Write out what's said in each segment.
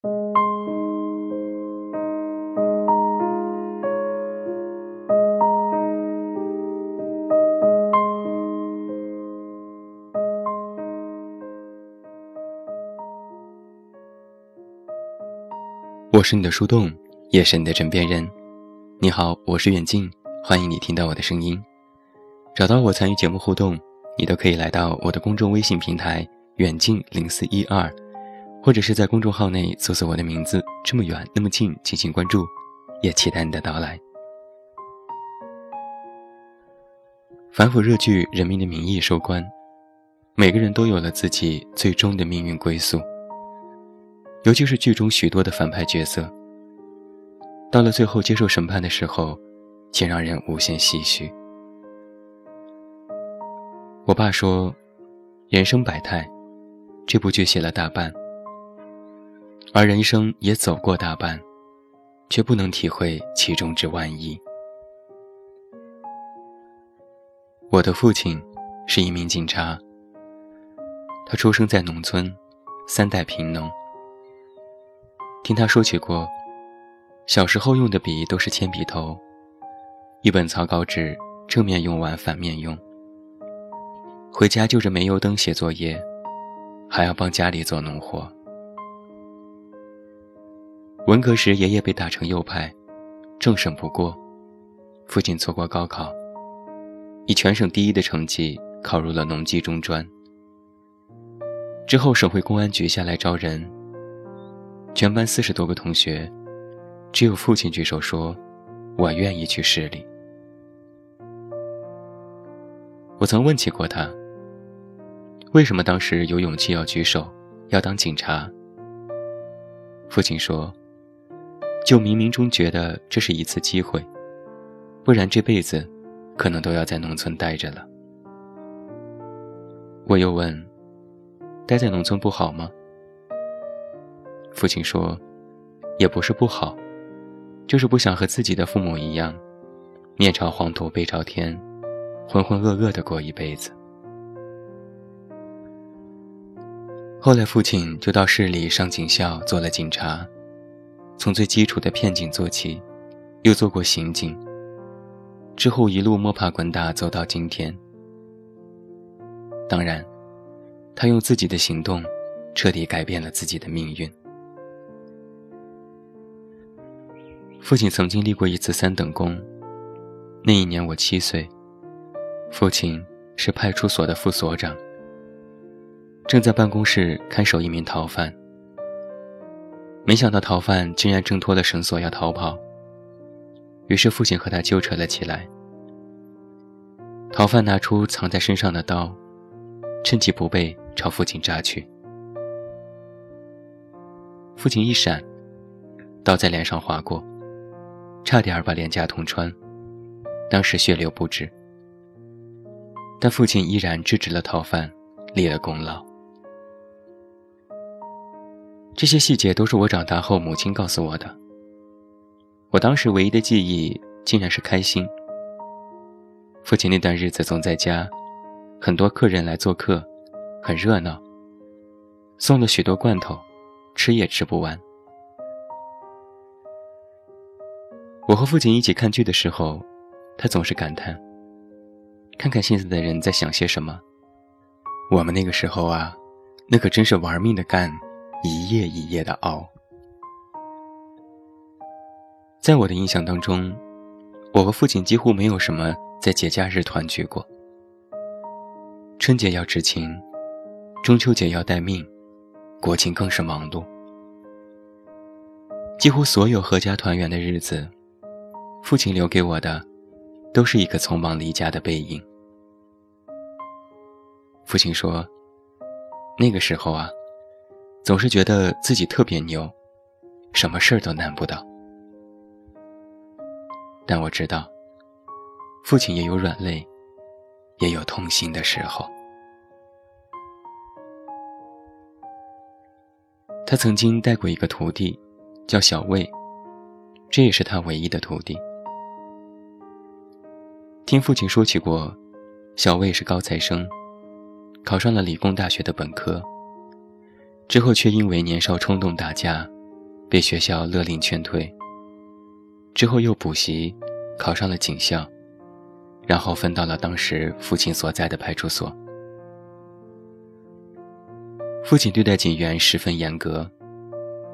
我是你的树洞，也是你的枕边人。你好，我是远近，欢迎你听到我的声音。找到我参与节目互动，你都可以来到我的公众微信平台“远近零四一二”，或者是在公众号内搜索我的名字“这么远那么近”进行关注，也期待你的到来。反腐热剧《人民的名义》收官，每个人都有了自己最终的命运归宿。尤其是剧中许多的反派角色，到了最后接受审判的时候，竟让人无限唏嘘。我爸说：“人生百态，这部剧写了大半，而人生也走过大半，却不能体会其中之万一。”我的父亲是一名警察，他出生在农村，三代贫农。听他说起过，小时候用的笔都是铅笔头，一本草稿纸正面用完反面用。回家就着煤油灯写作业，还要帮家里做农活。文革时，爷爷被打成右派，政审不过，父亲错过高考，以全省第一的成绩考入了农技中专。之后，省会公安局下来招人。全班四十多个同学，只有父亲举手说：“我愿意去市里。”我曾问起过他，为什么当时有勇气要举手，要当警察？父亲说：“就冥冥中觉得这是一次机会，不然这辈子可能都要在农村待着了。”我又问：“待在农村不好吗？”父亲说：“也不是不好，就是不想和自己的父母一样，面朝黄土背朝天，浑浑噩噩的过一辈子。”后来，父亲就到市里上警校做了警察，从最基础的片警做起，又做过刑警，之后一路摸爬滚打走到今天。当然，他用自己的行动，彻底改变了自己的命运。父亲曾经立过一次三等功，那一年我七岁，父亲是派出所的副所长，正在办公室看守一名逃犯。没想到逃犯竟然挣脱了绳索要逃跑，于是父亲和他纠缠了起来。逃犯拿出藏在身上的刀，趁其不备朝父亲扎去，父亲一闪，刀在脸上划过。差点把脸颊捅穿，当时血流不止。但父亲依然制止了逃犯，立了功劳。这些细节都是我长大后母亲告诉我的。我当时唯一的记忆竟然是开心。父亲那段日子总在家，很多客人来做客，很热闹。送了许多罐头，吃也吃不完。我和父亲一起看剧的时候，他总是感叹：“看看现在的人在想些什么。我们那个时候啊，那可真是玩命的干，一夜一夜的熬。”在我的印象当中，我和父亲几乎没有什么在节假日团聚过。春节要执勤，中秋节要待命，国庆更是忙碌。几乎所有阖家团圆的日子。父亲留给我的，都是一个匆忙离家的背影。父亲说：“那个时候啊，总是觉得自己特别牛，什么事儿都难不倒。”但我知道，父亲也有软肋，也有痛心的时候。他曾经带过一个徒弟，叫小魏，这也是他唯一的徒弟。听父亲说起过，小魏是高材生，考上了理工大学的本科。之后却因为年少冲动打架，被学校勒令劝退。之后又补习，考上了警校，然后分到了当时父亲所在的派出所。父亲对待警员十分严格，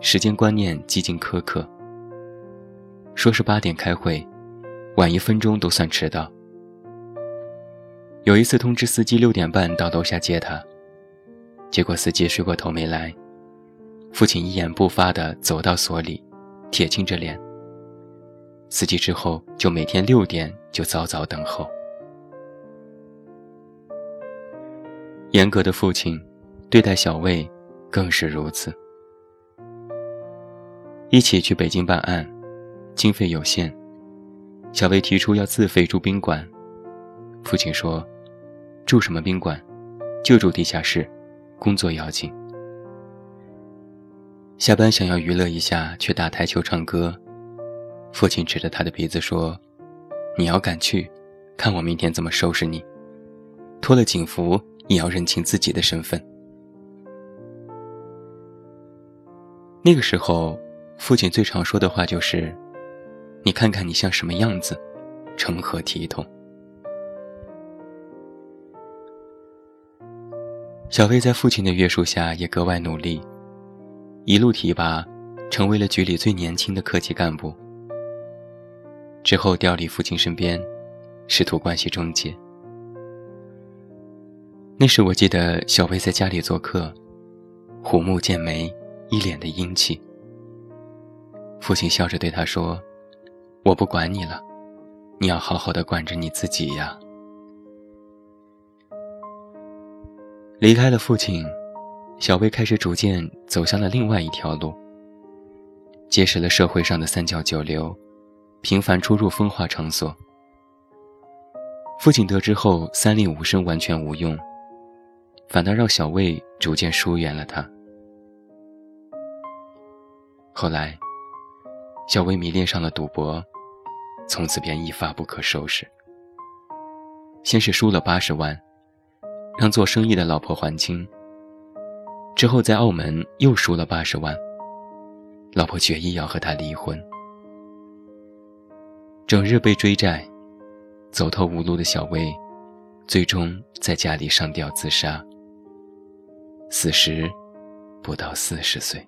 时间观念极尽苛刻。说是八点开会，晚一分钟都算迟到。有一次通知司机六点半到楼下接他，结果司机睡过头没来，父亲一言不发地走到所里，铁青着脸。司机之后就每天六点就早早等候。严格的父亲，对待小魏更是如此。一起去北京办案。经费有限，小薇提出要自费住宾馆。父亲说：“住什么宾馆？就住地下室，工作要紧。”下班想要娱乐一下，去打台球、唱歌。父亲指着他的鼻子说：“你要敢去，看我明天怎么收拾你！脱了警服也要认清自己的身份。”那个时候，父亲最常说的话就是。你看看你像什么样子，成何体统？小薇在父亲的约束下也格外努力，一路提拔，成为了局里最年轻的科级干部。之后调离父亲身边，师徒关系终结。那时我记得小薇在家里做客，虎目剑眉，一脸的英气。父亲笑着对他说。我不管你了，你要好好的管着你自己呀。离开了父亲，小薇开始逐渐走向了另外一条路，结识了社会上的三教九流，频繁出入风化场所。父亲得知后，三令五申完全无用，反倒让小魏逐渐疏远了他。后来，小薇迷恋上了赌博。从此便一发不可收拾。先是输了八十万，让做生意的老婆还清。之后在澳门又输了八十万，老婆决意要和他离婚。整日被追债，走投无路的小薇，最终在家里上吊自杀。死时，不到四十岁。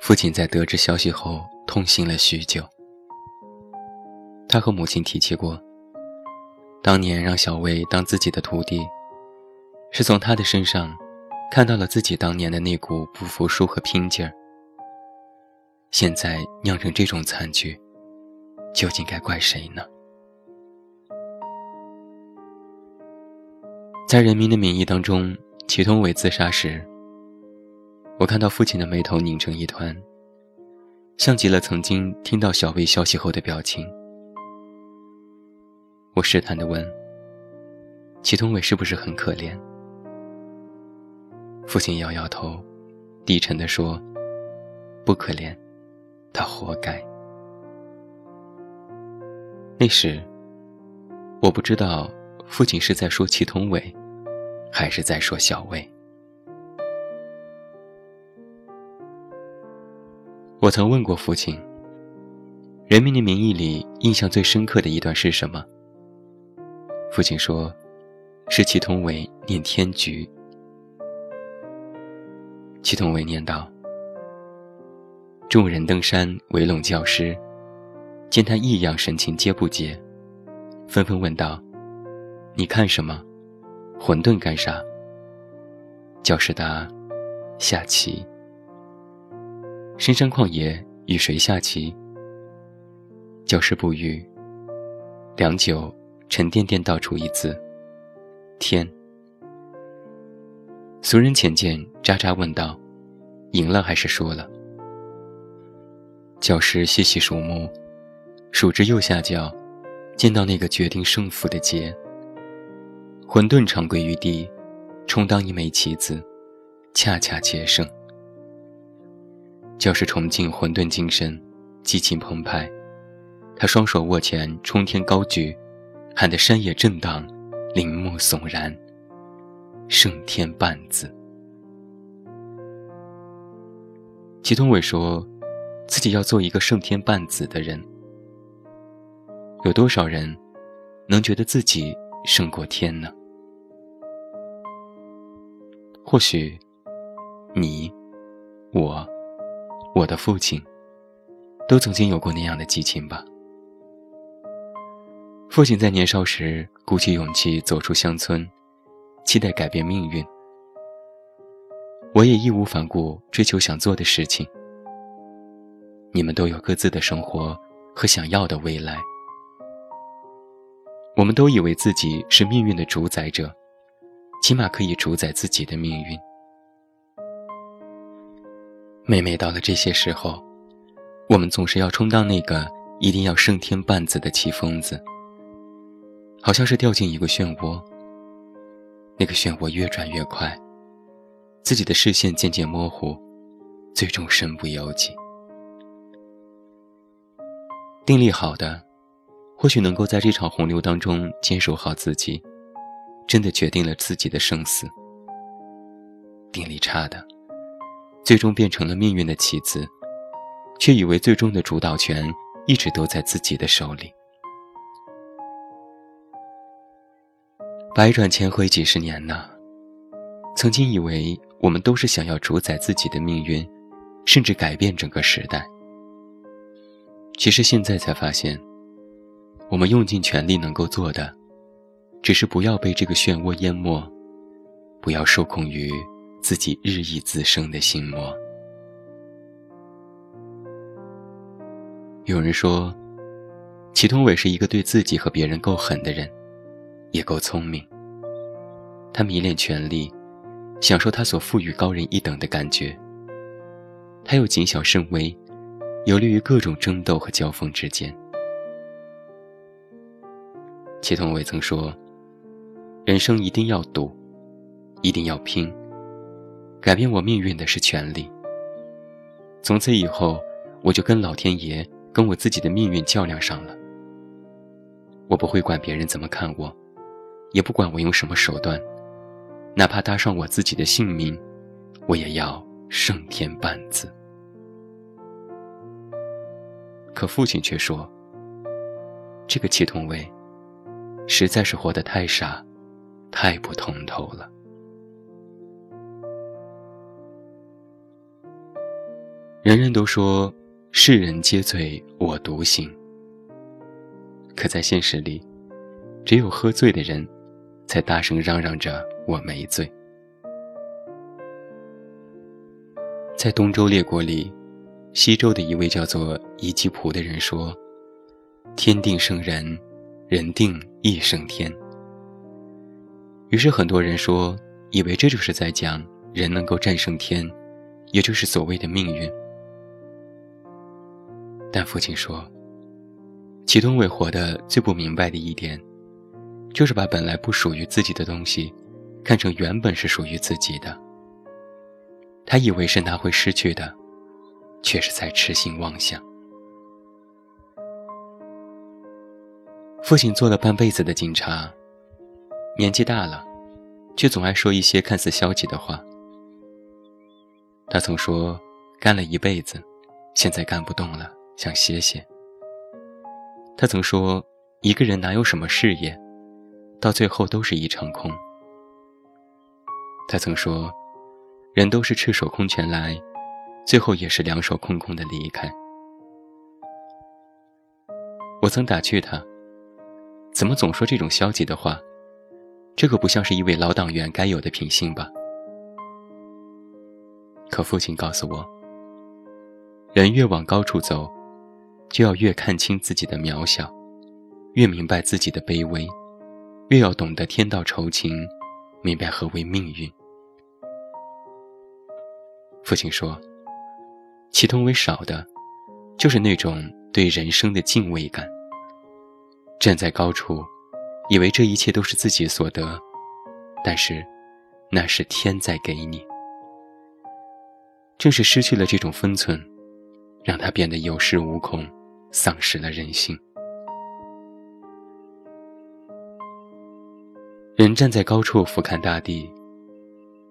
父亲在得知消息后痛心了许久。他和母亲提起过，当年让小薇当自己的徒弟，是从他的身上看到了自己当年的那股不服输和拼劲儿。现在酿成这种惨剧，究竟该怪谁呢？在《人民的名义》当中，祁同伟自杀时。我看到父亲的眉头拧成一团，像极了曾经听到小薇消息后的表情。我试探地问：“祁同伟是不是很可怜？”父亲摇摇头，低沉地说：“不可怜，他活该。”那时，我不知道父亲是在说祁同伟，还是在说小薇。我曾问过父亲，《人民的名义》里印象最深刻的一段是什么？父亲说，是祁同伟念天局。祁同伟念道：“众人登山围拢教师，见他异样神情，皆不解，纷纷问道：‘你看什么？混沌干啥？’教师答：‘下棋。’”深山旷野，与谁下棋？教师不语。良久，沉甸甸道出一字：“天。”俗人浅见，渣渣问道：“赢了还是输了？”教师细细数目，数至右下角，见到那个决定胜负的劫。混沌长跪于地，充当一枚棋子，恰恰皆胜。教师崇敬混沌精神，激情澎湃。他双手握拳，冲天高举，喊得山野震荡，林木悚然。胜天半字。祁同伟说，自己要做一个胜天半子的人。有多少人能觉得自己胜过天呢？或许，你、我、我的父亲，都曾经有过那样的激情吧。父亲在年少时鼓起勇气走出乡村，期待改变命运。我也义无反顾追求想做的事情。你们都有各自的生活和想要的未来。我们都以为自己是命运的主宰者，起码可以主宰自己的命运。每每到了这些时候，我们总是要充当那个一定要胜天半子的奇疯子，好像是掉进一个漩涡。那个漩涡越转越快，自己的视线渐渐模糊，最终身不由己。定力好的。或许能够在这场洪流当中坚守好自己，真的决定了自己的生死。定力差的，最终变成了命运的棋子，却以为最终的主导权一直都在自己的手里。百转千回几十年呢，曾经以为我们都是想要主宰自己的命运，甚至改变整个时代。其实现在才发现。我们用尽全力能够做的，只是不要被这个漩涡淹没，不要受控于自己日益滋生的心魔。有人说，祁同伟是一个对自己和别人够狠的人，也够聪明。他迷恋权力，享受他所赋予高人一等的感觉。他又谨小慎微，有利于各种争斗和交锋之间。祁同伟曾说：“人生一定要赌，一定要拼。改变我命运的是权力。从此以后，我就跟老天爷、跟我自己的命运较量上了。我不会管别人怎么看我，也不管我用什么手段，哪怕搭上我自己的性命，我也要胜天半子。”可父亲却说：“这个祁同伟。”实在是活得太傻，太不通透了。人人都说世人皆醉我独醒，可在现实里，只有喝醉的人，才大声嚷嚷着我没醉。在东周列国里，西周的一位叫做伊吉卜的人说：“天定圣人。”人定亦胜天。于是很多人说，以为这就是在讲人能够战胜天，也就是所谓的命运。但父亲说，祁同伟活的最不明白的一点，就是把本来不属于自己的东西，看成原本是属于自己的。他以为是拿会失去的，却是在痴心妄想。父亲做了半辈子的警察，年纪大了，却总爱说一些看似消极的话。他曾说：“干了一辈子，现在干不动了，想歇歇。”他曾说：“一个人哪有什么事业，到最后都是一场空。”他曾说：“人都是赤手空拳来，最后也是两手空空的离开。”我曾打趣他。怎么总说这种消极的话？这可不像是一位老党员该有的品性吧？可父亲告诉我，人越往高处走，就要越看清自己的渺小，越明白自己的卑微，越要懂得天道酬勤，明白何为命运。父亲说，其同为少的，就是那种对人生的敬畏感。站在高处，以为这一切都是自己所得，但是，那是天在给你。正是失去了这种分寸，让他变得有恃无恐，丧失了人性。人站在高处俯瞰大地，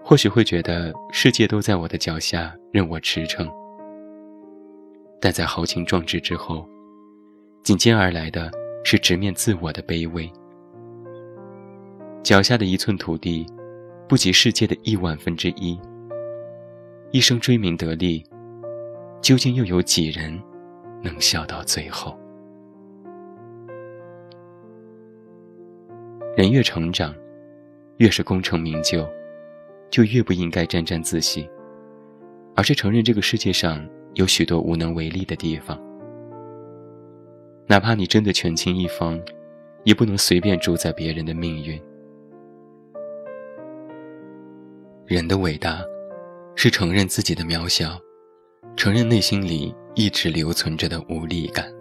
或许会觉得世界都在我的脚下，任我驰骋，但在豪情壮志之后，紧接而来的是直面自我的卑微。脚下的一寸土地，不及世界的亿万分之一。一生追名得利，究竟又有几人能笑到最后？人越成长，越是功成名就，就越不应该沾沾自喜，而是承认这个世界上有许多无能为力的地方。哪怕你真的权倾一方，也不能随便主宰别人的命运。人的伟大，是承认自己的渺小，承认内心里一直留存着的无力感。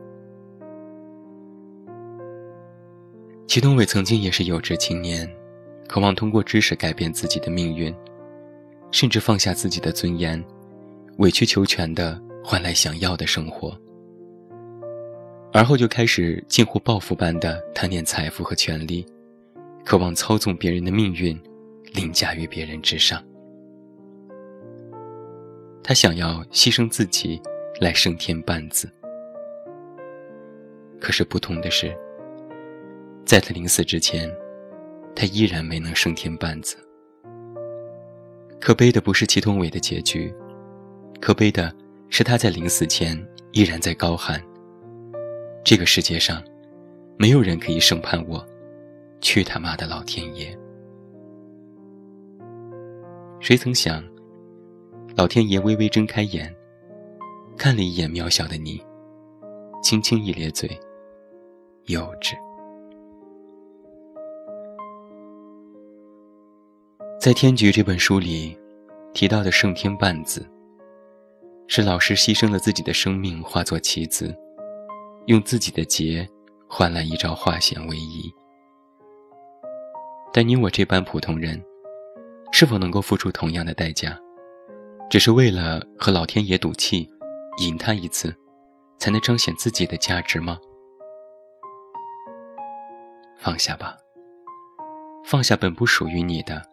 祁同伟曾经也是有志青年，渴望通过知识改变自己的命运，甚至放下自己的尊严，委曲求全的换来想要的生活。而后就开始近乎报复般的贪恋财富和权力，渴望操纵别人的命运，凌驾于别人之上。他想要牺牲自己来升天半子，可是不同的是。在他临死之前，他依然没能升天半子。可悲的不是祁同伟的结局，可悲的是他在临死前依然在高喊：“这个世界上，没有人可以审判我，去他妈的老天爷！”谁曾想，老天爷微微睁开眼，看了一眼渺小的你，轻轻一咧嘴，幼稚。在《天局》这本书里，提到的圣天半子，是老师牺牲了自己的生命，化作棋子，用自己的劫换来一招化险为夷。但你我这般普通人，是否能够付出同样的代价，只是为了和老天爷赌气，赢他一次，才能彰显自己的价值吗？放下吧，放下本不属于你的。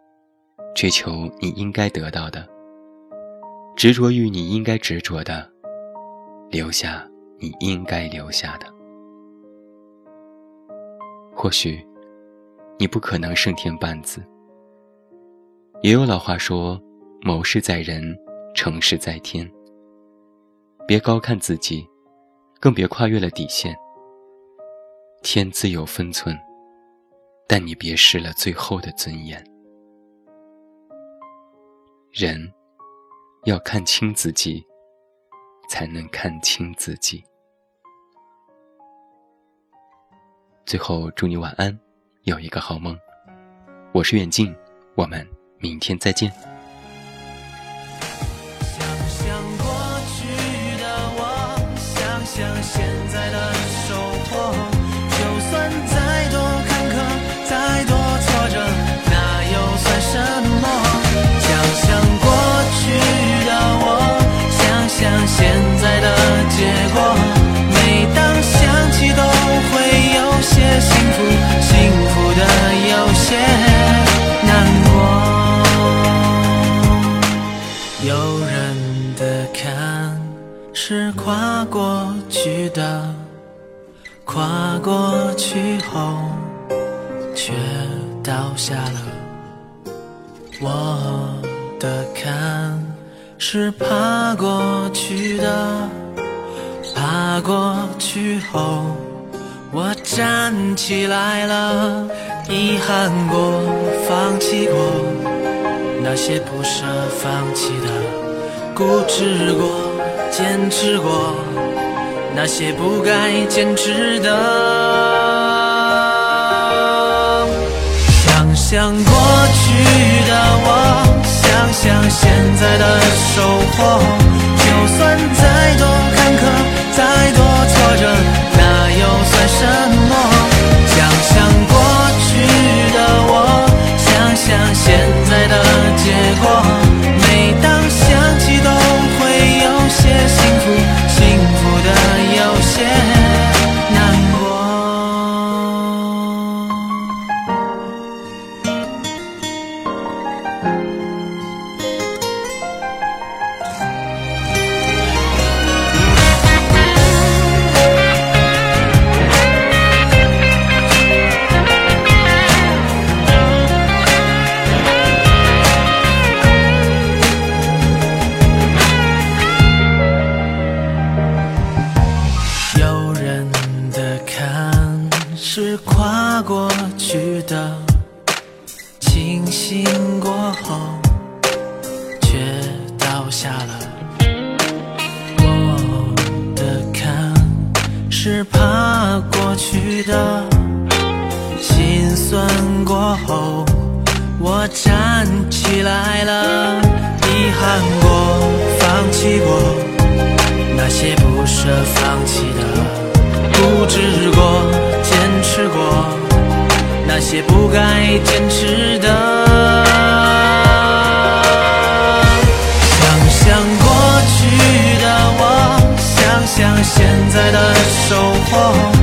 追求你应该得到的，执着于你应该执着的，留下你应该留下的。或许，你不可能胜天半子。也有老话说：“谋事在人，成事在天。”别高看自己，更别跨越了底线。天自有分寸，但你别失了最后的尊严。人要看清自己，才能看清自己。最后，祝你晚安，有一个好梦。我是远近，我们明天再见。跨过去的，跨过去后却倒下了。我。的坎是爬过去的，爬过去后我站起来了，遗憾过，放弃过，那些不舍放弃的，固执过，坚持过，那些不该坚持的，想想过去的我。想想现在的收获，就算再多坎坷，再多挫折，那又算什么？想想是跨过去的，清醒过后却倒下了。我的坎是爬过去的，心酸过后我站起来了。遗憾过，放弃过，那些不舍。些不该坚持的。想想过去的我，想想现在的收获。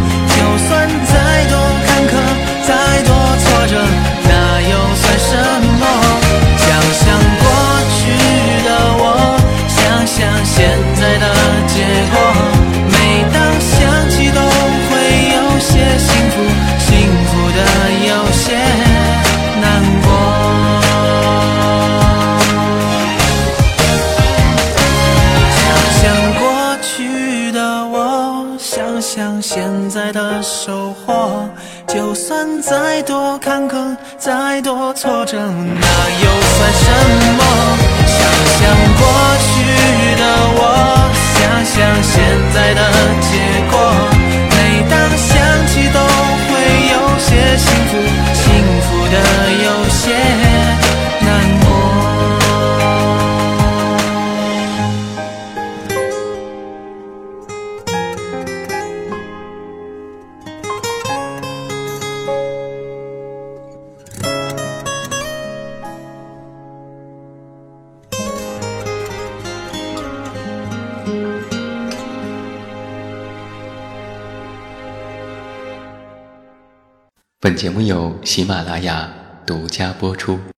本节目由喜马拉雅独家播出。